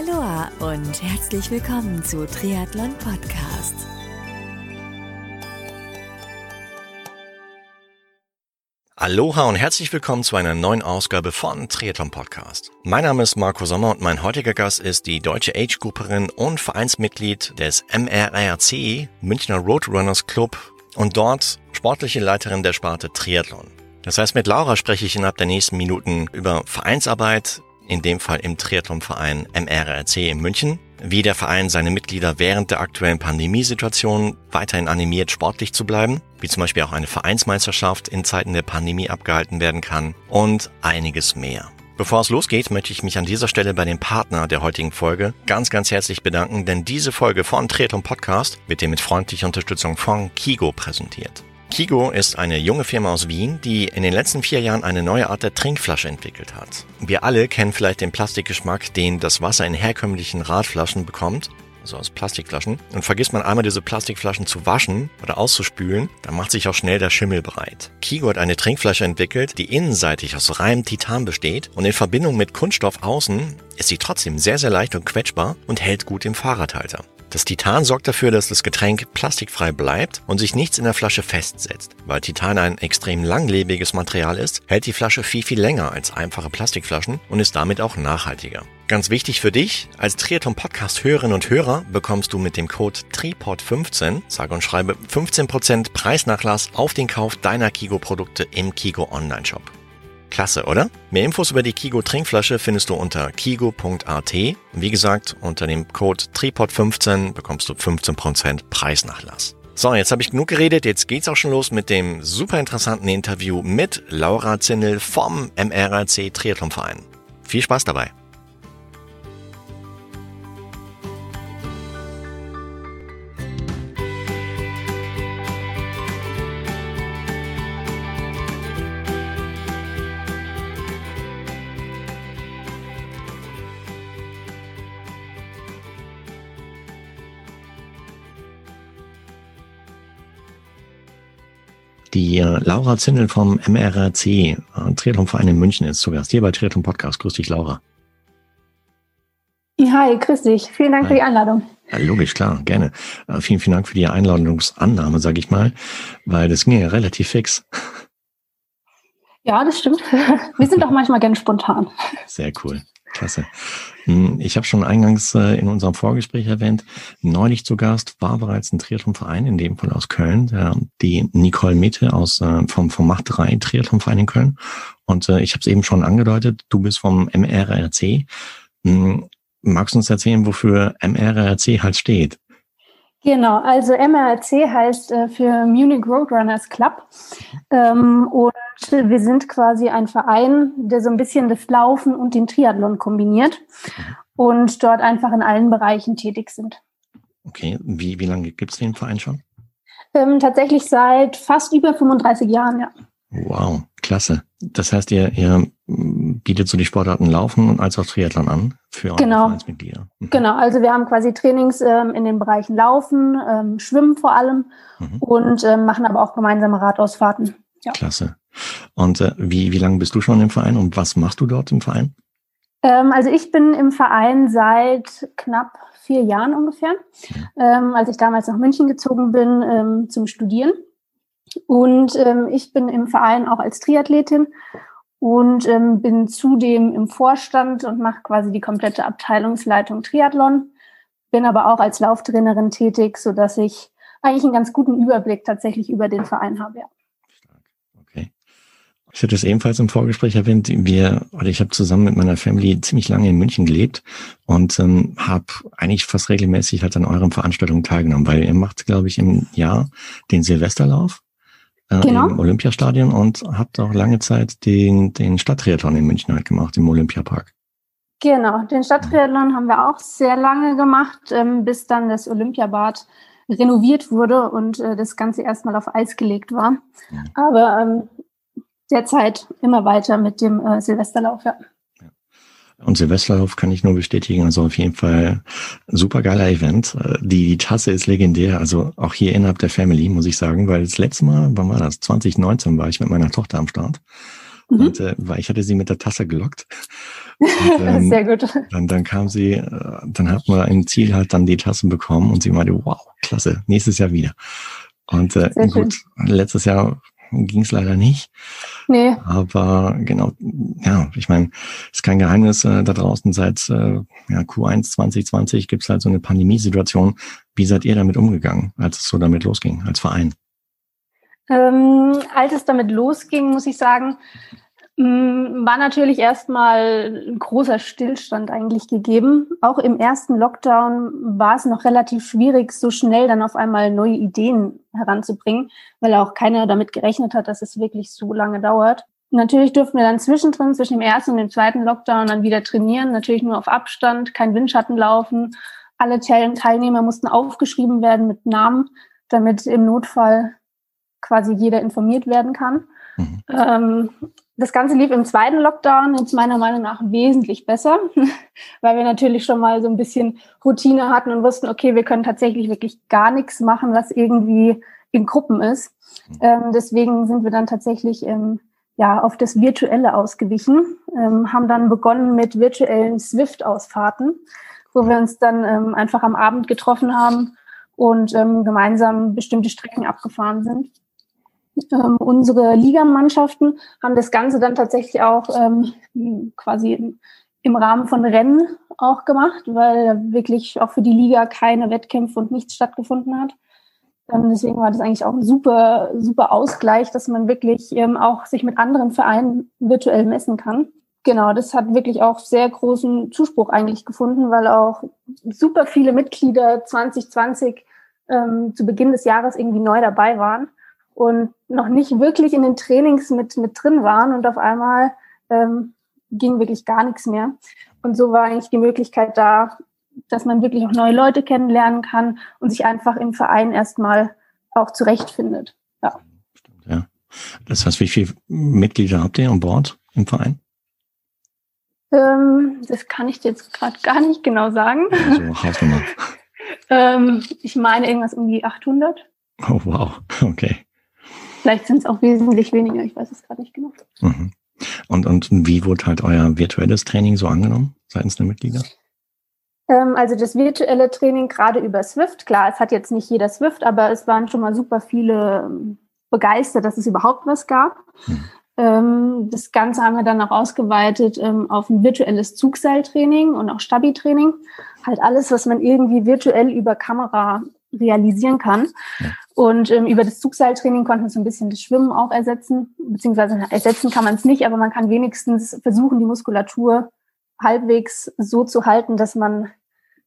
Aloha und herzlich willkommen zu Triathlon Podcast. Aloha und herzlich willkommen zu einer neuen Ausgabe von Triathlon Podcast. Mein Name ist Marco Sommer und mein heutiger Gast ist die deutsche Age-Grupperin und Vereinsmitglied des MRRC, Münchner Roadrunners Club und dort sportliche Leiterin der Sparte Triathlon. Das heißt, mit Laura spreche ich innerhalb der nächsten Minuten über Vereinsarbeit, in dem Fall im Triathlonverein MRRC in München, wie der Verein seine Mitglieder während der aktuellen Pandemiesituation weiterhin animiert, sportlich zu bleiben, wie zum Beispiel auch eine Vereinsmeisterschaft in Zeiten der Pandemie abgehalten werden kann und einiges mehr. Bevor es losgeht, möchte ich mich an dieser Stelle bei dem Partner der heutigen Folge ganz, ganz herzlich bedanken, denn diese Folge von Triathlon Podcast wird dir mit freundlicher Unterstützung von Kigo präsentiert. Kigo ist eine junge Firma aus Wien, die in den letzten vier Jahren eine neue Art der Trinkflasche entwickelt hat. Wir alle kennen vielleicht den Plastikgeschmack, den das Wasser in herkömmlichen Radflaschen bekommt, also aus Plastikflaschen. Und vergisst man einmal diese Plastikflaschen zu waschen oder auszuspülen, dann macht sich auch schnell der Schimmel bereit. Kigo hat eine Trinkflasche entwickelt, die innenseitig aus reinem Titan besteht und in Verbindung mit Kunststoff außen ist sie trotzdem sehr, sehr leicht und quetschbar und hält gut im Fahrradhalter. Das Titan sorgt dafür, dass das Getränk plastikfrei bleibt und sich nichts in der Flasche festsetzt. Weil Titan ein extrem langlebiges Material ist, hält die Flasche viel, viel länger als einfache Plastikflaschen und ist damit auch nachhaltiger. Ganz wichtig für dich, als Triathlon Podcast Hörerinnen und Hörer bekommst du mit dem Code TRIPOD15, sage und schreibe 15% Preisnachlass auf den Kauf deiner Kigo Produkte im Kigo Online Shop. Klasse, oder? Mehr Infos über die Kigo Trinkflasche findest du unter kigo.at. Wie gesagt, unter dem Code TRIPOD15 bekommst du 15% Preisnachlass. So, jetzt habe ich genug geredet, jetzt geht's auch schon los mit dem super interessanten Interview mit Laura Zinnel vom MRAC Triathlonverein. Viel Spaß dabei! Die Laura Zindel vom MRRC, äh, Triathlonverein in München, ist zu Gast hier bei Triathlon Podcast. Grüß dich, Laura. Hi, grüß dich. Vielen Dank Hi. für die Einladung. Ja, logisch, klar, gerne. Äh, vielen, vielen Dank für die Einladungsannahme, sage ich mal, weil das ging ja relativ fix. Ja, das stimmt. Wir sind auch manchmal gerne spontan. Sehr cool. Klasse. Hm, ich habe schon eingangs äh, in unserem Vorgespräch erwähnt, neulich zu Gast war bereits ein Triathlonverein, in dem Fall aus Köln, die Nicole Mete aus, äh, vom, vom Macht 3 Triathlonverein in Köln. Und äh, ich habe es eben schon angedeutet, du bist vom MRRC. Hm, magst du uns erzählen, wofür MRRC halt steht? Genau, also MRC heißt äh, für Munich Roadrunners Club. Ähm, und wir sind quasi ein Verein, der so ein bisschen das Laufen und den Triathlon kombiniert und dort einfach in allen Bereichen tätig sind. Okay, wie, wie lange gibt es den Verein schon? Ähm, tatsächlich seit fast über 35 Jahren, ja. Wow, klasse. Das heißt, ihr, ihr bietet so die Sportarten Laufen als auch Triathlon an für genau. Vereinsmitglieder. Mhm. Genau, also wir haben quasi Trainings ähm, in den Bereichen Laufen, ähm, Schwimmen vor allem mhm. und ähm, machen aber auch gemeinsame Radausfahrten. Ja. Klasse. Und äh, wie, wie lange bist du schon im Verein und was machst du dort im Verein? Ähm, also ich bin im Verein seit knapp vier Jahren ungefähr, mhm. als ich damals nach München gezogen bin ähm, zum Studieren. Und ähm, ich bin im Verein auch als Triathletin und ähm, bin zudem im Vorstand und mache quasi die komplette Abteilungsleitung Triathlon. Bin aber auch als Lauftrainerin tätig, so dass ich eigentlich einen ganz guten Überblick tatsächlich über den Verein habe. Ja. Okay. Ich hatte es ebenfalls im Vorgespräch erwähnt. Wir oder ich habe zusammen mit meiner Family ziemlich lange in München gelebt und ähm, habe eigentlich fast regelmäßig halt an euren Veranstaltungen teilgenommen, weil ihr macht, glaube ich, im Jahr den Silvesterlauf äh, genau. im Olympiastadion und habt auch lange Zeit den, den Stadttriathlon in München halt gemacht, im Olympiapark. Genau, den Stadttriathlon haben wir auch sehr lange gemacht, ähm, bis dann das Olympiabad renoviert wurde und äh, das Ganze erstmal auf Eis gelegt war. Aber ähm, derzeit immer weiter mit dem äh, Silvesterlauf, ja. Und Silvesterlauf kann ich nur bestätigen. Also auf jeden Fall super geiler Event. Die, die Tasse ist legendär. Also auch hier innerhalb der Family, muss ich sagen, weil das letzte Mal, wann war das? 2019 war ich mit meiner Tochter am Start. Mhm. Und, äh, weil ich hatte sie mit der Tasse gelockt. Und, ähm, Sehr gut. Dann, dann kam sie, äh, dann hat man im Ziel halt dann die Tassen bekommen und sie meinte, wow, klasse, nächstes Jahr wieder. Und äh, gut, schön. letztes Jahr ging es leider nicht. Nee. Aber genau, ja, ich meine, ist kein Geheimnis äh, da draußen seit äh, ja, Q1 2020 gibt es halt so eine Pandemiesituation. Wie seid ihr damit umgegangen, als es so damit losging, als Verein? Ähm, als es damit losging, muss ich sagen, war natürlich erstmal ein großer Stillstand eigentlich gegeben. Auch im ersten Lockdown war es noch relativ schwierig, so schnell dann auf einmal neue Ideen heranzubringen, weil auch keiner damit gerechnet hat, dass es wirklich so lange dauert. Natürlich durften wir dann zwischendrin, zwischen dem ersten und dem zweiten Lockdown dann wieder trainieren, natürlich nur auf Abstand, kein Windschatten laufen. Alle Teilnehmer mussten aufgeschrieben werden mit Namen, damit im Notfall quasi jeder informiert werden kann. Mhm. Ähm, das Ganze lief im zweiten Lockdown jetzt meiner Meinung nach wesentlich besser, weil wir natürlich schon mal so ein bisschen Routine hatten und wussten, okay, wir können tatsächlich wirklich gar nichts machen, was irgendwie in Gruppen ist. Mhm. Ähm, deswegen sind wir dann tatsächlich ähm, ja auf das Virtuelle ausgewichen, ähm, haben dann begonnen mit virtuellen Swift-Ausfahrten, wo wir uns dann ähm, einfach am Abend getroffen haben und ähm, gemeinsam bestimmte Strecken abgefahren sind. Ähm, unsere Ligamannschaften haben das Ganze dann tatsächlich auch ähm, quasi im Rahmen von Rennen auch gemacht, weil wirklich auch für die Liga keine Wettkämpfe und nichts stattgefunden hat. Ähm, deswegen war das eigentlich auch ein super, super Ausgleich, dass man wirklich ähm, auch sich mit anderen Vereinen virtuell messen kann. Genau, das hat wirklich auch sehr großen Zuspruch eigentlich gefunden, weil auch super viele Mitglieder 2020 ähm, zu Beginn des Jahres irgendwie neu dabei waren und noch nicht wirklich in den Trainings mit, mit drin waren und auf einmal ähm, ging wirklich gar nichts mehr. Und so war eigentlich die Möglichkeit da, dass man wirklich auch neue Leute kennenlernen kann und sich einfach im Verein erstmal auch zurechtfindet. Ja. Stimmt, ja. Das heißt, wie viele Mitglieder habt ihr an Bord im Verein? Ähm, das kann ich dir jetzt gerade gar nicht genau sagen. Also Hausnummer. ähm, ich meine irgendwas um die 800. Oh, wow. Okay. Vielleicht sind es auch wesentlich weniger, ich weiß es gerade nicht genau. Mhm. Und, und wie wurde halt euer virtuelles Training so angenommen seitens der Mitglieder? Ähm, also das virtuelle Training gerade über Swift, klar, es hat jetzt nicht jeder Swift, aber es waren schon mal super viele ähm, begeistert, dass es überhaupt was gab. Ähm, das Ganze haben wir dann auch ausgeweitet auf ein virtuelles Zugseiltraining und auch Stabi-Training. Halt alles, was man irgendwie virtuell über Kamera realisieren kann. Ja. Und ähm, über das Zugseiltraining konnten wir so ein bisschen das Schwimmen auch ersetzen, beziehungsweise ersetzen kann man es nicht, aber man kann wenigstens versuchen, die Muskulatur halbwegs so zu halten, dass man,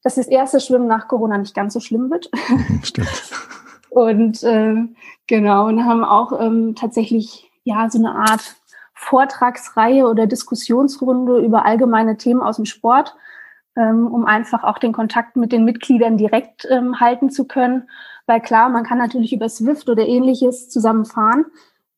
dass das erste Schwimmen nach Corona nicht ganz so schlimm wird. Stimmt. und ähm, genau, und haben auch ähm, tatsächlich ja so eine Art Vortragsreihe oder Diskussionsrunde über allgemeine Themen aus dem Sport ähm, um einfach auch den Kontakt mit den Mitgliedern direkt ähm, halten zu können. Weil klar, man kann natürlich über Swift oder ähnliches zusammenfahren,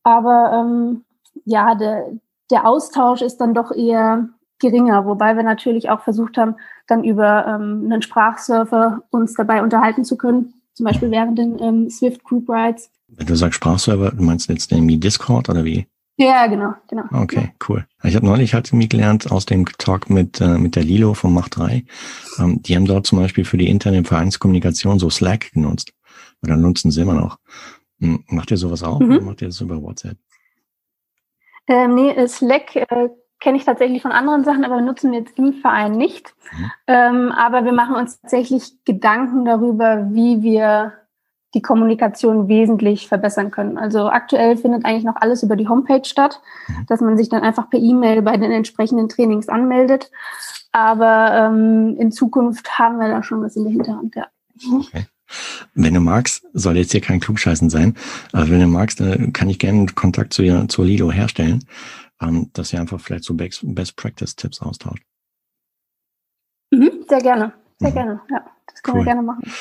aber ähm, ja, der, der Austausch ist dann doch eher geringer, wobei wir natürlich auch versucht haben, dann über ähm, einen Sprachserver uns dabei unterhalten zu können, zum Beispiel während den ähm, Swift Group Rides. Wenn du sagst Sprachserver, du meinst jetzt irgendwie Discord oder wie? Ja, genau, genau. Okay, cool. Ich habe neulich halt irgendwie gelernt aus dem Talk mit, äh, mit der Lilo von Macht 3. Ähm, die haben dort zum Beispiel für die interne Vereinskommunikation so Slack genutzt. Oder nutzen sie immer noch. Macht ihr sowas auch? Mhm. Oder macht ihr das über WhatsApp? Ähm, nee, Slack äh, kenne ich tatsächlich von anderen Sachen, aber nutzen wir jetzt im Verein nicht. Mhm. Ähm, aber wir machen uns tatsächlich Gedanken darüber, wie wir die Kommunikation wesentlich verbessern können. Also aktuell findet eigentlich noch alles über die Homepage statt, mhm. dass man sich dann einfach per E-Mail bei den entsprechenden Trainings anmeldet. Aber ähm, in Zukunft haben wir da schon was in der Hinterhand, ja. Okay. Wenn du magst, soll jetzt hier kein Klugscheißen sein, aber wenn du magst, kann ich gerne Kontakt zu ihr, zur Lido herstellen, ähm, dass ihr einfach vielleicht so Best Practice Tipps austauscht. Mhm, sehr gerne, sehr mhm. gerne, ja. Das können cool. wir gerne machen.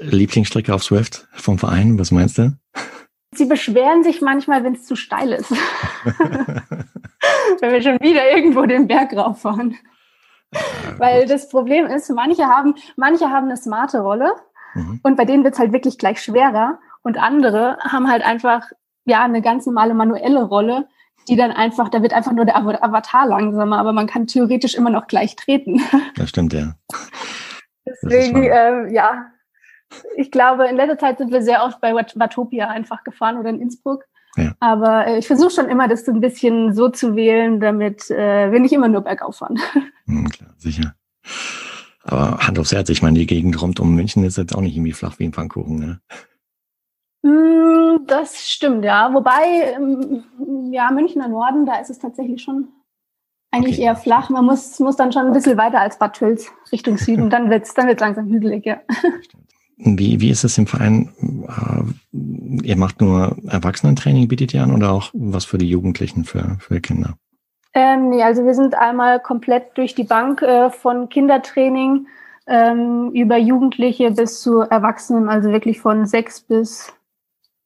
Lieblingsstrecke auf Swift vom Verein? Was meinst du? Sie beschweren sich manchmal, wenn es zu steil ist. wenn wir schon wieder irgendwo den Berg rauffahren. Ja, Weil das Problem ist, manche haben, manche haben eine smarte Rolle mhm. und bei denen wird es halt wirklich gleich schwerer und andere haben halt einfach ja eine ganz normale manuelle Rolle, die dann einfach, da wird einfach nur der Avatar langsamer, aber man kann theoretisch immer noch gleich treten. Das stimmt, ja. Deswegen, äh, ja, ich glaube, in letzter Zeit sind wir sehr oft bei Watopia einfach gefahren oder in Innsbruck. Ja. Aber äh, ich versuche schon immer, das so ein bisschen so zu wählen, damit äh, wir nicht immer nur bergauf fahren. Hm, klar, sicher. Aber Hand aufs Herz, ich meine, die Gegend rund um München ist jetzt auch nicht irgendwie flach wie ein Pfannkuchen, ne? Mm, das stimmt, ja. Wobei, ähm, ja, Münchner Norden, da ist es tatsächlich schon eigentlich okay. eher flach. Man muss, muss dann schon ein bisschen weiter als Bad Tölz Richtung Süden. Dann wird's, dann wird's langsam hügelig, ja. Wie, wie ist es im Verein? Äh, ihr macht nur Erwachsenentraining, bietet ihr an oder auch was für die Jugendlichen, für, für Kinder? Ähm, nee, also wir sind einmal komplett durch die Bank äh, von Kindertraining ähm, über Jugendliche bis zu Erwachsenen, also wirklich von sechs bis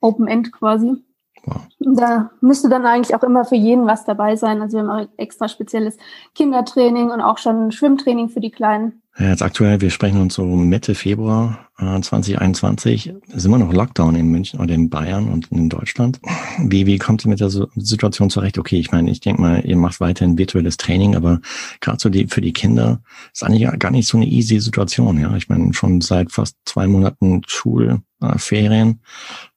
Open End quasi. Wow. Da müsste dann eigentlich auch immer für jeden was dabei sein. Also wir haben auch extra spezielles Kindertraining und auch schon Schwimmtraining für die Kleinen. Jetzt aktuell, wir sprechen uns so Mitte Februar äh, 2021, ist immer noch Lockdown in München oder in Bayern und in Deutschland. Wie, wie kommt ihr mit der Situation zurecht? Okay, ich meine, ich denke mal, ihr macht weiterhin virtuelles Training, aber gerade so die, für die Kinder ist eigentlich gar nicht so eine easy Situation. Ja, ich meine, schon seit fast zwei Monaten Schulferien.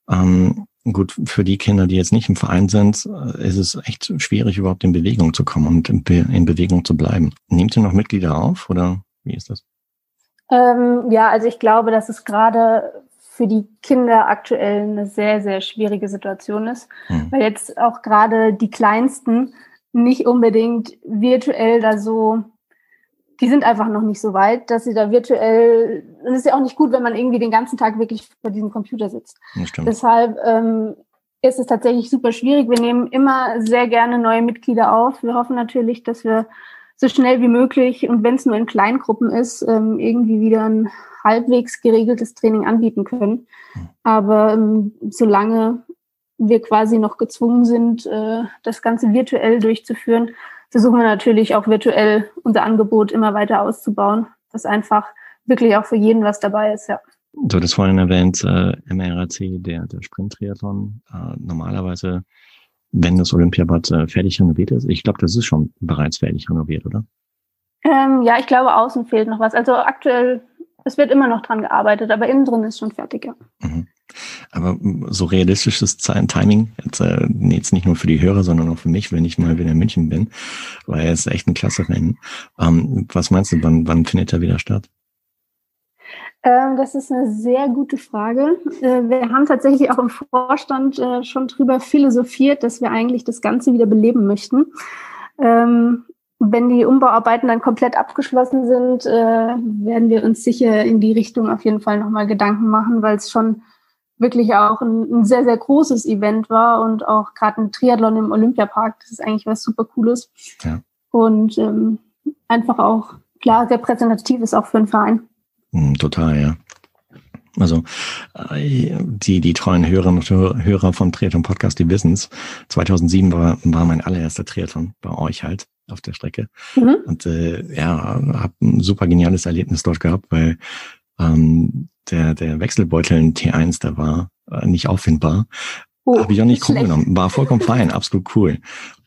Äh, ähm, Gut, für die Kinder, die jetzt nicht im Verein sind, äh, ist es echt schwierig, überhaupt in Bewegung zu kommen und in, Be in Bewegung zu bleiben. Nehmt ihr noch Mitglieder auf oder wie ist das? Ähm, ja, also ich glaube, dass es gerade für die Kinder aktuell eine sehr, sehr schwierige Situation ist, hm. weil jetzt auch gerade die Kleinsten nicht unbedingt virtuell da so die sind einfach noch nicht so weit, dass sie da virtuell, und es ist ja auch nicht gut, wenn man irgendwie den ganzen Tag wirklich vor diesem Computer sitzt. Deshalb ähm, ist es tatsächlich super schwierig. Wir nehmen immer sehr gerne neue Mitglieder auf. Wir hoffen natürlich, dass wir so schnell wie möglich und wenn es nur in Kleingruppen ist, ähm, irgendwie wieder ein halbwegs geregeltes Training anbieten können. Hm. Aber ähm, solange wir quasi noch gezwungen sind, äh, das Ganze virtuell durchzuführen, versuchen wir natürlich auch virtuell unser Angebot immer weiter auszubauen, dass einfach wirklich auch für jeden was dabei ist, ja. Du hattest vorhin erwähnt, äh, MRAC, der, der Sprint-Triathlon, äh, normalerweise, wenn das Olympiabad äh, fertig renoviert ist, ich glaube, das ist schon bereits fertig renoviert, oder? Ähm, ja, ich glaube, außen fehlt noch was. Also aktuell, es wird immer noch dran gearbeitet, aber innen drin ist schon fertig, ja. Mhm. Aber so realistisches Timing, jetzt, äh, jetzt nicht nur für die Hörer, sondern auch für mich, wenn ich mal wieder in München bin, weil es echt ein klasse Rennen. Ähm, was meinst du, wann, wann findet er wieder statt? Ähm, das ist eine sehr gute Frage. Äh, wir haben tatsächlich auch im Vorstand äh, schon drüber philosophiert, dass wir eigentlich das Ganze wieder beleben möchten. Ähm, wenn die Umbauarbeiten dann komplett abgeschlossen sind, äh, werden wir uns sicher in die Richtung auf jeden Fall nochmal Gedanken machen, weil es schon wirklich auch ein, ein, sehr, sehr großes Event war und auch gerade ein Triathlon im Olympiapark, das ist eigentlich was super Cooles. Ja. Und ähm, einfach auch, klar, repräsentativ ist auch für einen Verein. Mm, total, ja. Also äh, die, die treuen Hörerinnen und Hörer vom Triathlon Podcast, die wissen es. 2007 war, war mein allererster Triathlon bei euch halt auf der Strecke. Mhm. Und äh, ja, habe ein super geniales Erlebnis dort gehabt, weil ähm, der, der Wechselbeutel in T1, der war äh, nicht auffindbar. Oh, habe ich auch nicht krumm genommen. War vollkommen fein, absolut cool.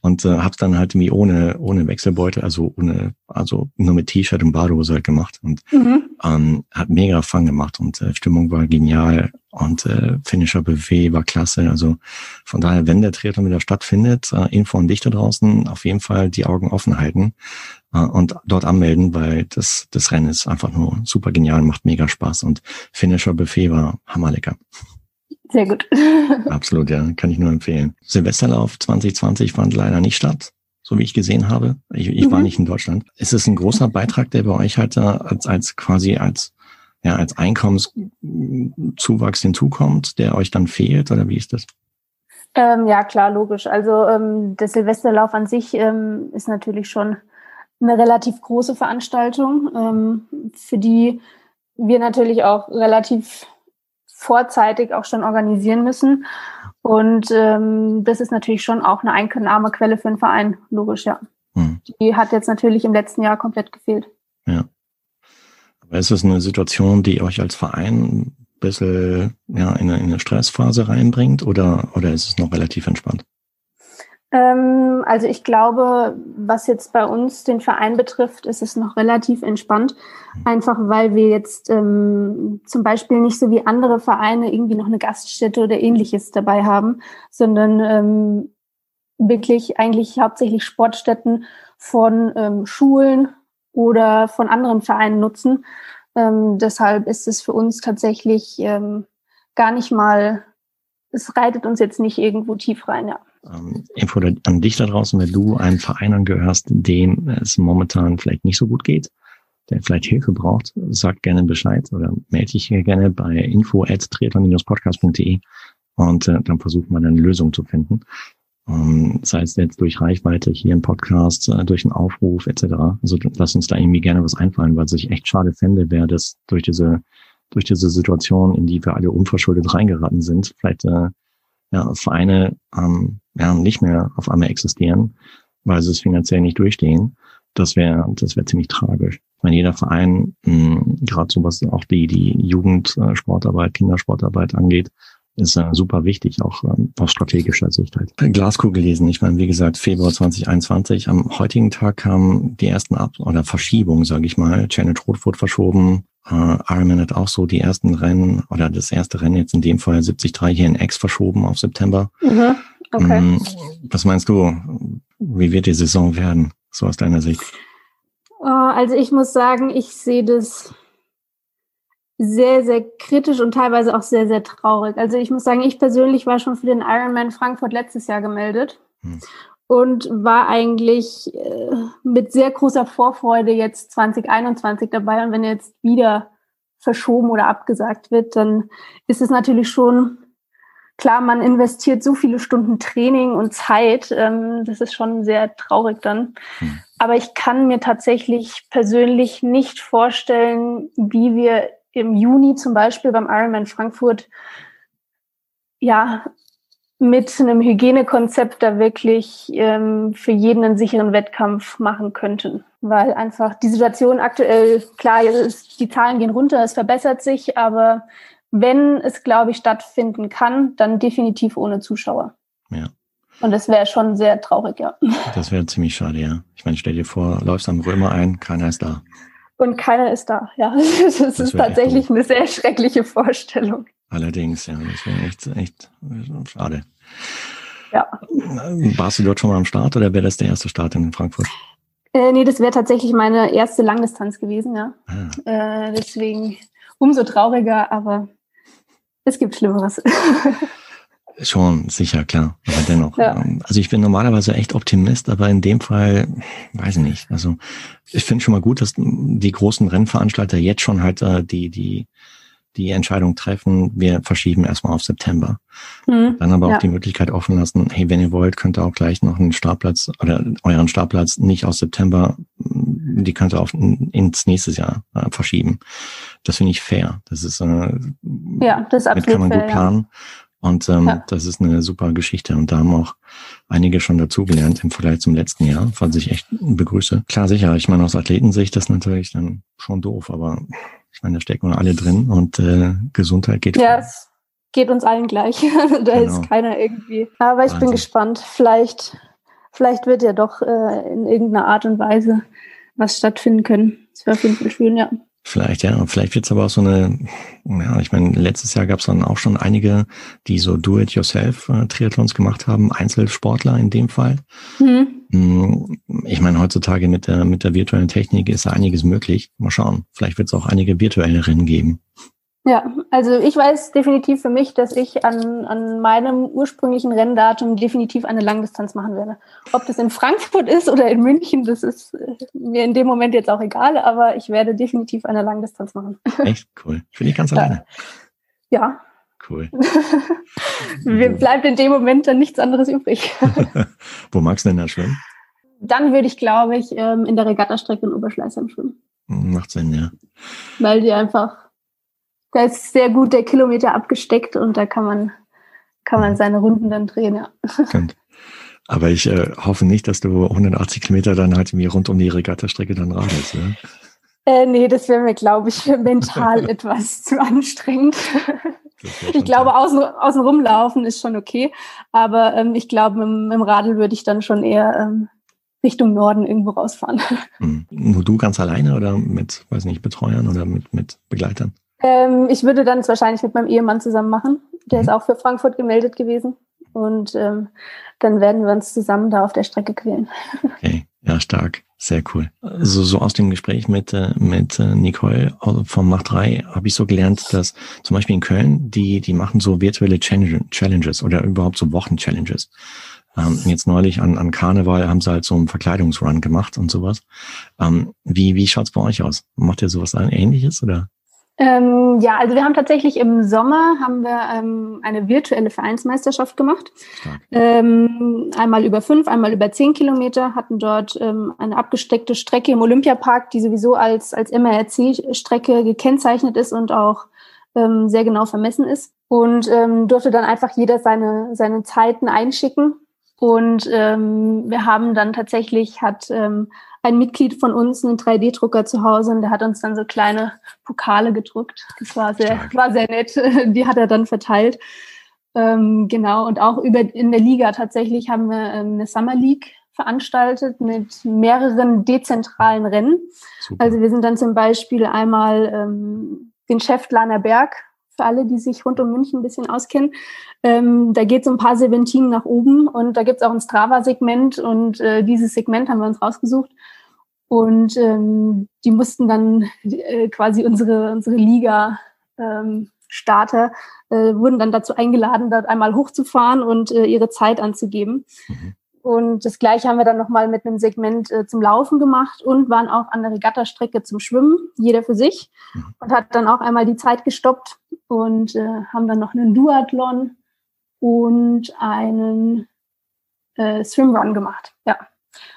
Und äh, hab's dann halt irgendwie ohne, ohne Wechselbeutel, also ohne, also nur mit T-Shirt und Badehose halt gemacht. Und mhm. ähm, hat mega Fun gemacht und äh, Stimmung war genial und äh, Finisher Buffet war klasse. Also von daher, wenn der Triathlon wieder stattfindet, äh, Info und dich da draußen, auf jeden Fall die Augen offen halten äh, und dort anmelden, weil das, das Rennen ist einfach nur super genial, macht mega Spaß und Finisher Buffet war hammerlecker. Sehr gut. Absolut, ja, kann ich nur empfehlen. Silvesterlauf 2020 fand leider nicht statt, so wie ich gesehen habe. Ich, ich mhm. war nicht in Deutschland. Ist es ein großer Beitrag, der bei euch halt als, als quasi als ja, als Einkommenszuwachs hinzukommt, der euch dann fehlt, oder wie ist das? Ähm, ja, klar, logisch. Also ähm, der Silvesterlauf an sich ähm, ist natürlich schon eine relativ große Veranstaltung, ähm, für die wir natürlich auch relativ vorzeitig auch schon organisieren müssen. Und ähm, das ist natürlich schon auch eine Einnahmequelle für einen Verein, logisch, ja. Hm. Die hat jetzt natürlich im letzten Jahr komplett gefehlt. Ja. Aber ist es eine Situation, die euch als Verein ein bisschen ja, in, eine, in eine Stressphase reinbringt oder, oder ist es noch relativ entspannt? Ähm, also ich glaube, was jetzt bei uns den Verein betrifft, ist es noch relativ entspannt. Einfach weil wir jetzt ähm, zum Beispiel nicht so wie andere Vereine irgendwie noch eine Gaststätte oder ähnliches dabei haben, sondern ähm, wirklich eigentlich hauptsächlich Sportstätten von ähm, Schulen oder von anderen Vereinen nutzen. Ähm, deshalb ist es für uns tatsächlich ähm, gar nicht mal, es reitet uns jetzt nicht irgendwo tief rein, ja. Ähm, Info an dich da draußen, wenn du einem Verein angehörst, dem es momentan vielleicht nicht so gut geht, der vielleicht Hilfe braucht, sag gerne Bescheid oder melde dich gerne bei info at triathlon-podcast.de und äh, dann versuchen wir eine Lösung zu finden. Ähm, sei es jetzt durch Reichweite hier im Podcast, äh, durch einen Aufruf etc. Also lass uns da irgendwie gerne was einfallen, weil ich echt schade fände, wäre das durch diese durch diese Situation, in die wir alle unverschuldet reingeraten sind, vielleicht äh, ja, Vereine ähm, ja, nicht mehr auf einmal existieren, weil sie es finanziell nicht durchstehen. Das wäre das wäre ziemlich tragisch. Wenn jeder Verein, gerade so was auch die, die Jugendsportarbeit, Kindersportarbeit angeht, ist äh, super wichtig, auch ähm, aus strategischer Sicht halt. Glaskugel lesen. Ich meine, wie gesagt, Februar 2021. Am heutigen Tag kamen die ersten Ab- oder Verschiebungen, sage ich mal. Channel Rot wurde verschoben. Äh, Ironman hat auch so die ersten Rennen oder das erste Rennen jetzt in dem Fall 73 hier in X verschoben auf September. Mhm, okay. Mm, was meinst du? Wie wird die Saison werden, so aus deiner Sicht? Äh, also ich muss sagen, ich sehe das sehr, sehr kritisch und teilweise auch sehr, sehr traurig. Also ich muss sagen, ich persönlich war schon für den Ironman Frankfurt letztes Jahr gemeldet hm. und war eigentlich äh, mit sehr großer Vorfreude jetzt 2021 dabei. Und wenn er jetzt wieder verschoben oder abgesagt wird, dann ist es natürlich schon klar, man investiert so viele Stunden Training und Zeit. Ähm, das ist schon sehr traurig dann. Hm. Aber ich kann mir tatsächlich persönlich nicht vorstellen, wie wir im Juni zum Beispiel beim Ironman Frankfurt ja mit einem Hygienekonzept da wirklich ähm, für jeden einen sicheren Wettkampf machen könnten. Weil einfach die Situation aktuell, klar, die Zahlen gehen runter, es verbessert sich, aber wenn es, glaube ich, stattfinden kann, dann definitiv ohne Zuschauer. Ja. Und das wäre schon sehr traurig, ja. Das wäre ziemlich schade, ja. Ich meine, stell dir vor, läufst am Römer ein, keiner ist da und keiner ist da. Ja, das, das ist tatsächlich eine sehr schreckliche Vorstellung. Allerdings, ja, das wäre echt, echt schade. Ja. Warst du dort schon mal am Start oder wäre das der erste Start in Frankfurt? Äh, nee, das wäre tatsächlich meine erste Langdistanz gewesen, ja. Ah. Äh, deswegen umso trauriger, aber es gibt Schlimmeres. Schon, sicher, klar. Aber dennoch. Ja. Ähm, also ich bin normalerweise echt Optimist, aber in dem Fall, weiß ich nicht. Also ich finde schon mal gut, dass die großen Rennveranstalter jetzt schon halt äh, die, die, die Entscheidung treffen, wir verschieben erstmal auf September. Mhm. Dann aber auch ja. die Möglichkeit offen lassen, hey, wenn ihr wollt, könnt ihr auch gleich noch einen Startplatz oder euren Startplatz nicht aus September, die könnt ihr auf, ins nächste Jahr äh, verschieben. Das finde ich fair. Das ist, äh, ja, das ist absolut kann man fair, gut planen. Ja. Und ähm, ja. das ist eine super Geschichte. Und da haben auch einige schon dazugelernt im Vergleich zum letzten Jahr, was ich echt begrüße. Klar, sicher. Ich meine, aus Athletensicht das natürlich dann schon doof, aber ich meine, da stecken wir alle drin und äh, Gesundheit geht Ja, es geht uns allen gleich. da genau. ist keiner irgendwie. Aber ich Wahnsinn. bin gespannt. Vielleicht, vielleicht wird ja doch äh, in irgendeiner Art und Weise was stattfinden können. Das wäre auf jeden Fall schön, ja. Vielleicht, ja. Vielleicht wird's aber auch so eine, ja, ich meine, letztes Jahr gab's dann auch schon einige, die so Do-it-yourself-Triathlons gemacht haben, Einzelsportler in dem Fall. Mhm. Ich meine, heutzutage mit der, mit der virtuellen Technik ist da einiges möglich. Mal schauen. Vielleicht wird's auch einige virtuelle Rennen geben. Ja, also ich weiß definitiv für mich, dass ich an, an meinem ursprünglichen Renndatum definitiv eine Langdistanz machen werde. Ob das in Frankfurt ist oder in München, das ist äh, mir in dem Moment jetzt auch egal, aber ich werde definitiv eine Langdistanz machen. Echt cool. Finde ich ganz alleine. Ja. Cool. Mir bleibt in dem Moment dann nichts anderes übrig. Wo magst du denn da schwimmen? Dann würde ich, glaube ich, ähm, in der Regattastrecke in Oberschleißheim schwimmen. Macht Sinn, ja. Weil die einfach da ist sehr gut der Kilometer abgesteckt und da kann man, kann man seine Runden dann drehen, ja. Stimmt. Aber ich äh, hoffe nicht, dass du 180 Kilometer dann halt mir rund um die Regattastrecke dann radelst, ne? Äh, nee, das wäre mir, glaube ich, mental etwas zu anstrengend. ich glaube, außen, außen rumlaufen ist schon okay. Aber ähm, ich glaube, im, im Radl würde ich dann schon eher ähm, Richtung Norden irgendwo rausfahren. Hm. Nur du ganz alleine oder mit, weiß nicht, Betreuern oder mit, mit Begleitern? Ähm, ich würde dann es wahrscheinlich mit meinem Ehemann zusammen machen. Der ist auch für Frankfurt gemeldet gewesen. Und ähm, dann werden wir uns zusammen da auf der Strecke quälen. Okay, ja, stark. Sehr cool. So, so aus dem Gespräch mit, äh, mit äh, Nicole vom Mach 3 habe ich so gelernt, dass zum Beispiel in Köln, die, die machen so virtuelle Challenges oder überhaupt so Wochen-Challenges. Ähm, jetzt neulich an, an Karneval haben sie halt so einen Verkleidungsrun gemacht und sowas. Ähm, wie, wie schaut's bei euch aus? Macht ihr sowas ähnliches oder? Ähm, ja, also wir haben tatsächlich im Sommer haben wir ähm, eine virtuelle Vereinsmeisterschaft gemacht. Ähm, einmal über fünf, einmal über zehn Kilometer, hatten dort ähm, eine abgesteckte Strecke im Olympiapark, die sowieso als, als MRC-Strecke gekennzeichnet ist und auch ähm, sehr genau vermessen ist. Und ähm, durfte dann einfach jeder seine, seine Zeiten einschicken. Und ähm, wir haben dann tatsächlich, hat ähm, ein Mitglied von uns einen 3D-Drucker zu Hause und der hat uns dann so kleine Pokale gedruckt. Das war sehr, war sehr nett. Die hat er dann verteilt. Ähm, genau. Und auch über in der Liga tatsächlich haben wir ähm, eine Summer League veranstaltet mit mehreren dezentralen Rennen. Super. Also wir sind dann zum Beispiel einmal ähm, den Schäftlaner Berg für alle, die sich rund um München ein bisschen auskennen. Ähm, da geht so ein paar Serpentinen nach oben und da gibt es auch ein Strava-Segment und äh, dieses Segment haben wir uns rausgesucht. Und ähm, die mussten dann äh, quasi unsere, unsere Liga-Starter ähm, äh, wurden dann dazu eingeladen, dort einmal hochzufahren und äh, ihre Zeit anzugeben. Mhm. Und das gleiche haben wir dann nochmal mit einem Segment äh, zum Laufen gemacht und waren auch an der Regattastrecke zum Schwimmen, jeder für sich. Mhm. Und hat dann auch einmal die Zeit gestoppt und äh, haben dann noch einen Duathlon und einen äh, Swimrun gemacht. Ja.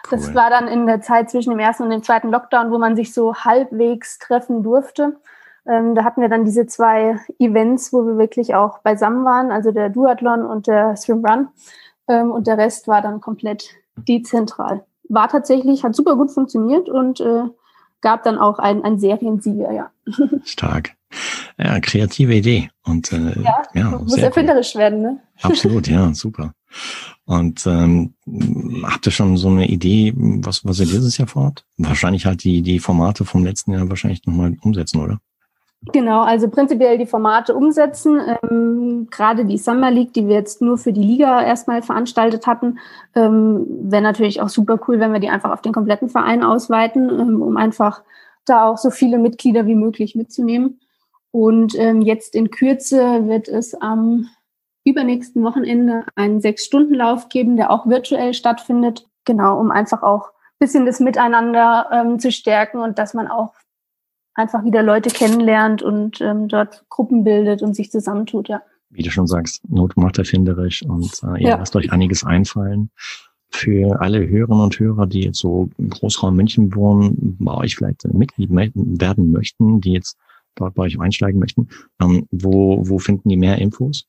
Cool. Das war dann in der Zeit zwischen dem ersten und dem zweiten Lockdown, wo man sich so halbwegs treffen durfte. Ähm, da hatten wir dann diese zwei Events, wo wir wirklich auch beisammen waren, also der Duathlon und der Swimrun. Ähm, und der Rest war dann komplett dezentral. War tatsächlich, hat super gut funktioniert und äh, gab dann auch einen, einen Seriensieger, ja. Stark. Ja, kreative Idee. Und äh, ja, ja muss erfinderisch cool. werden, ne? Absolut, ja, super. Und ähm, habt ihr schon so eine Idee, was, was ihr dieses Jahr vorhabt? Wahrscheinlich halt die, die Formate vom letzten Jahr wahrscheinlich nochmal umsetzen, oder? Genau, also prinzipiell die Formate umsetzen. Ähm, gerade die Summer League, die wir jetzt nur für die Liga erstmal veranstaltet hatten, ähm, wäre natürlich auch super cool, wenn wir die einfach auf den kompletten Verein ausweiten, ähm, um einfach da auch so viele Mitglieder wie möglich mitzunehmen. Und ähm, jetzt in Kürze wird es am übernächsten Wochenende einen Sechs-Stunden-Lauf geben, der auch virtuell stattfindet. Genau, um einfach auch bisschen das Miteinander ähm, zu stärken und dass man auch einfach wieder Leute kennenlernt und ähm, dort Gruppen bildet und sich zusammentut, ja. Wie du schon sagst, Not macht erfinderisch und äh, ihr ja. lasst euch einiges einfallen. Für alle Hörerinnen und Hörer, die jetzt so im Großraum München wohnen, bei euch vielleicht Mitglied werden möchten, die jetzt dort bei euch einsteigen möchten, ähm, wo, wo finden die mehr Infos?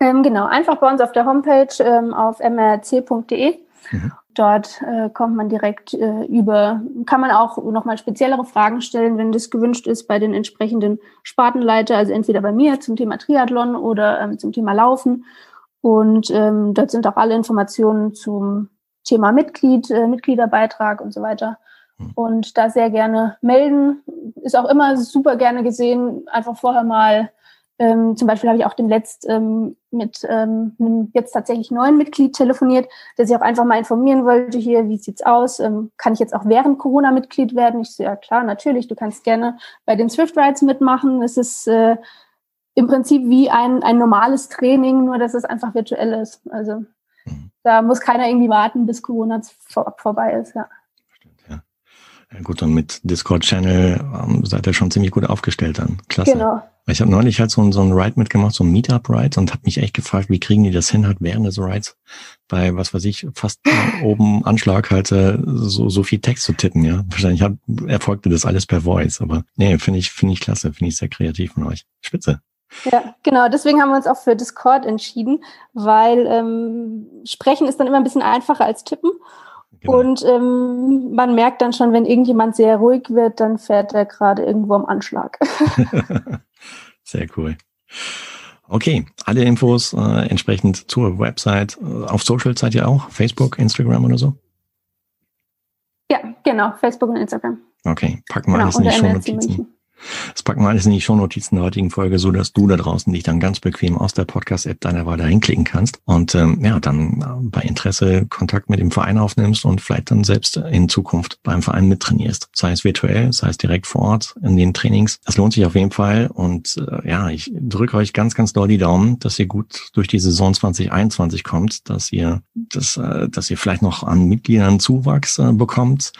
Ähm, genau, einfach bei uns auf der Homepage ähm, auf mrc.de. Mhm. Dort äh, kommt man direkt äh, über, kann man auch nochmal speziellere Fragen stellen, wenn das gewünscht ist, bei den entsprechenden Spartenleiter, also entweder bei mir zum Thema Triathlon oder ähm, zum Thema Laufen. Und ähm, dort sind auch alle Informationen zum Thema Mitglied, äh, Mitgliederbeitrag und so weiter. Hm. Und da sehr gerne melden. Ist auch immer super gerne gesehen, einfach vorher mal ähm, zum Beispiel habe ich auch dem letzt ähm, mit ähm, einem jetzt tatsächlich neuen Mitglied telefoniert, der sich auch einfach mal informieren wollte, hier, wie sieht's aus? Ähm, kann ich jetzt auch während Corona Mitglied werden? Ich so, ja klar, natürlich, du kannst gerne bei den Swift Rides mitmachen. Es ist äh, im Prinzip wie ein, ein normales Training, nur dass es einfach virtuell ist. Also mhm. da muss keiner irgendwie warten, bis Corona vor, vorbei ist, ja. Ja, gut, und mit Discord-Channel ähm, seid ihr schon ziemlich gut aufgestellt dann. Klasse. Genau. Ich habe neulich halt so, so ein Ride mitgemacht, so ein Meetup-Ride und habe mich echt gefragt, wie kriegen die das hin, halt während des Rides bei, was weiß ich, fast oben Anschlag halt äh, so, so viel Text zu tippen, ja. Wahrscheinlich hat, erfolgte das alles per Voice, aber nee, finde ich, finde ich klasse, finde ich sehr kreativ von euch. Spitze. Ja, genau. Deswegen haben wir uns auch für Discord entschieden, weil ähm, Sprechen ist dann immer ein bisschen einfacher als Tippen. Genau. Und ähm, man merkt dann schon, wenn irgendjemand sehr ruhig wird, dann fährt er gerade irgendwo am Anschlag. sehr cool. Okay, alle Infos äh, entsprechend zur Website. Äh, auf Social seid ihr auch? Facebook, Instagram oder so? Ja, genau, Facebook und Instagram. Okay, packen wir genau, alles in die Shownotizen. Das packen wir alles in die Shownotizen der heutigen Folge, so dass du da draußen dich dann ganz bequem aus der Podcast-App deiner Wahl dahin klicken kannst und ähm, ja, dann äh, bei Interesse Kontakt mit dem Verein aufnimmst und vielleicht dann selbst in Zukunft beim Verein mittrainierst. Sei es virtuell, sei es direkt vor Ort in den Trainings. Das lohnt sich auf jeden Fall und äh, ja, ich drücke euch ganz, ganz doll die Daumen, dass ihr gut durch die Saison 2021 kommt, dass ihr, dass, äh, dass ihr vielleicht noch an Mitgliedern Zuwachs äh, bekommt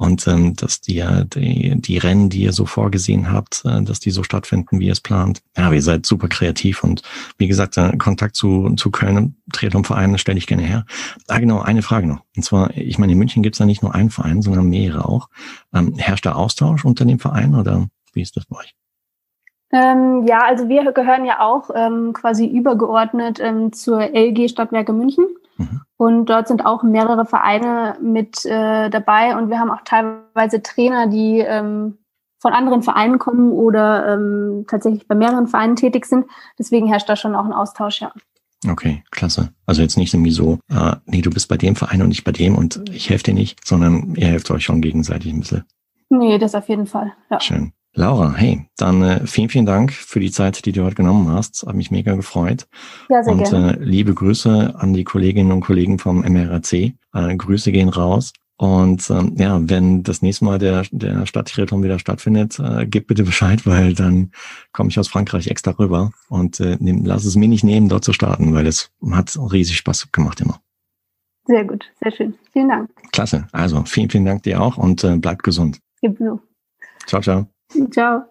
und ähm, dass die, die, die Rennen, die ihr so vorgesehen habt, äh, dass die so stattfinden, wie ihr es plant. Ja, ihr seid super kreativ und wie gesagt, äh, Kontakt zu, zu Köln, Triathlon-Vereinen stelle ich gerne her. Ah, genau, eine Frage noch. Und zwar, ich meine, in München gibt es ja nicht nur einen Verein, sondern mehrere auch. Ähm, herrscht da Austausch unter dem Verein oder wie ist das bei euch? Ähm, ja, also wir gehören ja auch ähm, quasi übergeordnet ähm, zur LG Stadtwerke München. Mhm. Und dort sind auch mehrere Vereine mit äh, dabei und wir haben auch teilweise Trainer, die ähm, von anderen Vereinen kommen oder ähm, tatsächlich bei mehreren Vereinen tätig sind. Deswegen herrscht da schon auch ein Austausch, ja. Okay, klasse. Also jetzt nicht irgendwie so, äh, nee, du bist bei dem Verein und nicht bei dem und ich helfe dir nicht, sondern ihr helft euch schon gegenseitig ein bisschen. Nee, das auf jeden Fall. Ja. Schön. Laura, hey, dann äh, vielen, vielen Dank für die Zeit, die du heute genommen hast. Hat mich mega gefreut. Ja, sehr und gerne. Äh, liebe Grüße an die Kolleginnen und Kollegen vom MRAC. Äh, Grüße gehen raus. Und ähm, ja, wenn das nächste Mal der, der Stadttriathlon wieder stattfindet, äh, gib bitte Bescheid, weil dann komme ich aus Frankreich extra rüber und äh, nehm, lass es mir nicht nehmen, dort zu starten, weil es hat riesig Spaß gemacht immer. Sehr gut, sehr schön. Vielen Dank. Klasse. Also vielen, vielen Dank dir auch und äh, bleibt gesund. Ebenso. Ciao, ciao. Ciao.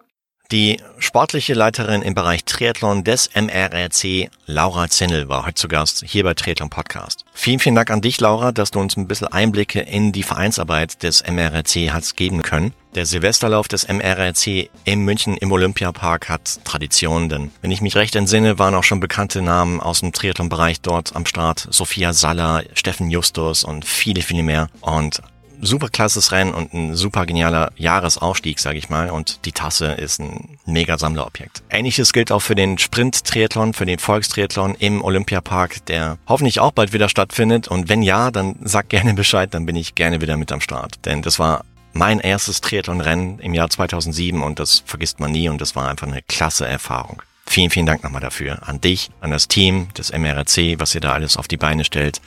Die sportliche Leiterin im Bereich Triathlon des MRRC, Laura Zennel, war heute zu Gast hier bei Triathlon Podcast. Vielen, vielen Dank an dich, Laura, dass du uns ein bisschen Einblicke in die Vereinsarbeit des MRRC hast geben können. Der Silvesterlauf des MRRC im München im Olympiapark hat Tradition, denn wenn ich mich recht entsinne, waren auch schon bekannte Namen aus dem Triathlon-Bereich dort am Start. Sophia Saller, Steffen Justus und viele, viele mehr. Und super klasses Rennen und ein super genialer Jahresausstieg, sage ich mal. Und die Tasse ist ein mega Sammlerobjekt. Ähnliches gilt auch für den Sprint-Triathlon, für den Volkstriathlon im Olympiapark, der hoffentlich auch bald wieder stattfindet. Und wenn ja, dann sag gerne Bescheid, dann bin ich gerne wieder mit am Start. Denn das war mein erstes Triathlon-Rennen im Jahr 2007 und das vergisst man nie und das war einfach eine klasse Erfahrung. Vielen, vielen Dank nochmal dafür. An dich, an das Team des MRC, was ihr da alles auf die Beine stellt.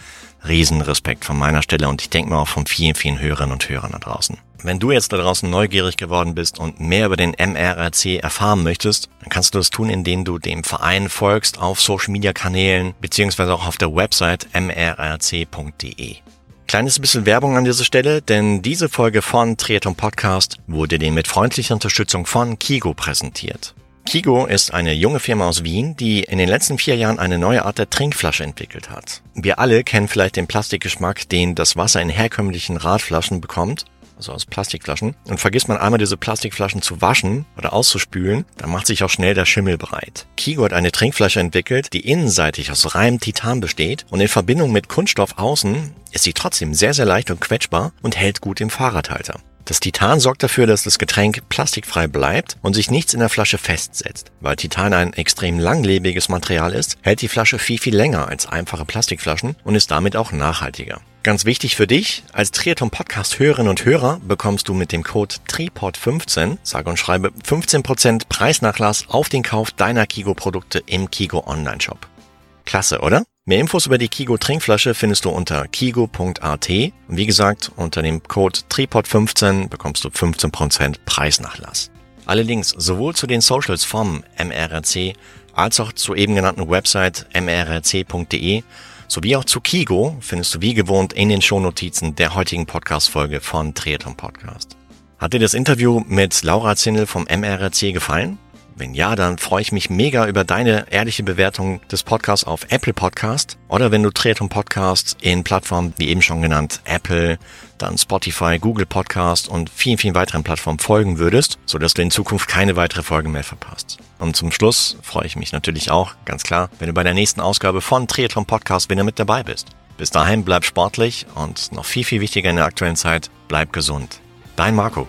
Riesenrespekt von meiner Stelle und ich denke mal auch von vielen, vielen Hörern und Hörern da draußen. Wenn du jetzt da draußen neugierig geworden bist und mehr über den MRRC erfahren möchtest, dann kannst du das tun, indem du dem Verein folgst auf Social Media Kanälen beziehungsweise auch auf der Website mrrc.de. Kleines bisschen Werbung an dieser Stelle, denn diese Folge von Triathlon Podcast wurde dir mit freundlicher Unterstützung von Kigo präsentiert. Kigo ist eine junge Firma aus Wien, die in den letzten vier Jahren eine neue Art der Trinkflasche entwickelt hat. Wir alle kennen vielleicht den Plastikgeschmack, den das Wasser in herkömmlichen Radflaschen bekommt, also aus Plastikflaschen. Und vergisst man einmal diese Plastikflaschen zu waschen oder auszuspülen, dann macht sich auch schnell der Schimmel bereit. Kigo hat eine Trinkflasche entwickelt, die innenseitig aus reinem Titan besteht und in Verbindung mit Kunststoff außen ist sie trotzdem sehr, sehr leicht und quetschbar und hält gut im Fahrradhalter. Das Titan sorgt dafür, dass das Getränk plastikfrei bleibt und sich nichts in der Flasche festsetzt. Weil Titan ein extrem langlebiges Material ist, hält die Flasche viel, viel länger als einfache Plastikflaschen und ist damit auch nachhaltiger. Ganz wichtig für dich, als Triathlon Podcast Hörerinnen und Hörer bekommst du mit dem Code TRIPOD15, sage und schreibe, 15% Preisnachlass auf den Kauf deiner Kigo Produkte im Kigo Online Shop. Klasse, oder? Mehr Infos über die Kigo Trinkflasche findest du unter kigo.at. Und wie gesagt, unter dem Code TRIPOD15 bekommst du 15% Preisnachlass. Alle Links sowohl zu den Socials vom MRRC als auch zur eben genannten Website mrrc.de sowie auch zu Kigo findest du wie gewohnt in den Shownotizen der heutigen Podcast-Folge von Triathlon Podcast. Hat dir das Interview mit Laura Zindel vom MRRC gefallen? Wenn ja, dann freue ich mich mega über deine ehrliche Bewertung des Podcasts auf Apple Podcast oder wenn du Triathlon Podcast in Plattformen wie eben schon genannt Apple, dann Spotify, Google Podcast und vielen, vielen weiteren Plattformen folgen würdest, sodass du in Zukunft keine weitere Folge mehr verpasst. Und zum Schluss freue ich mich natürlich auch, ganz klar, wenn du bei der nächsten Ausgabe von Triathlon Podcast wieder mit dabei bist. Bis dahin bleib sportlich und noch viel, viel wichtiger in der aktuellen Zeit, bleib gesund. Dein Marco.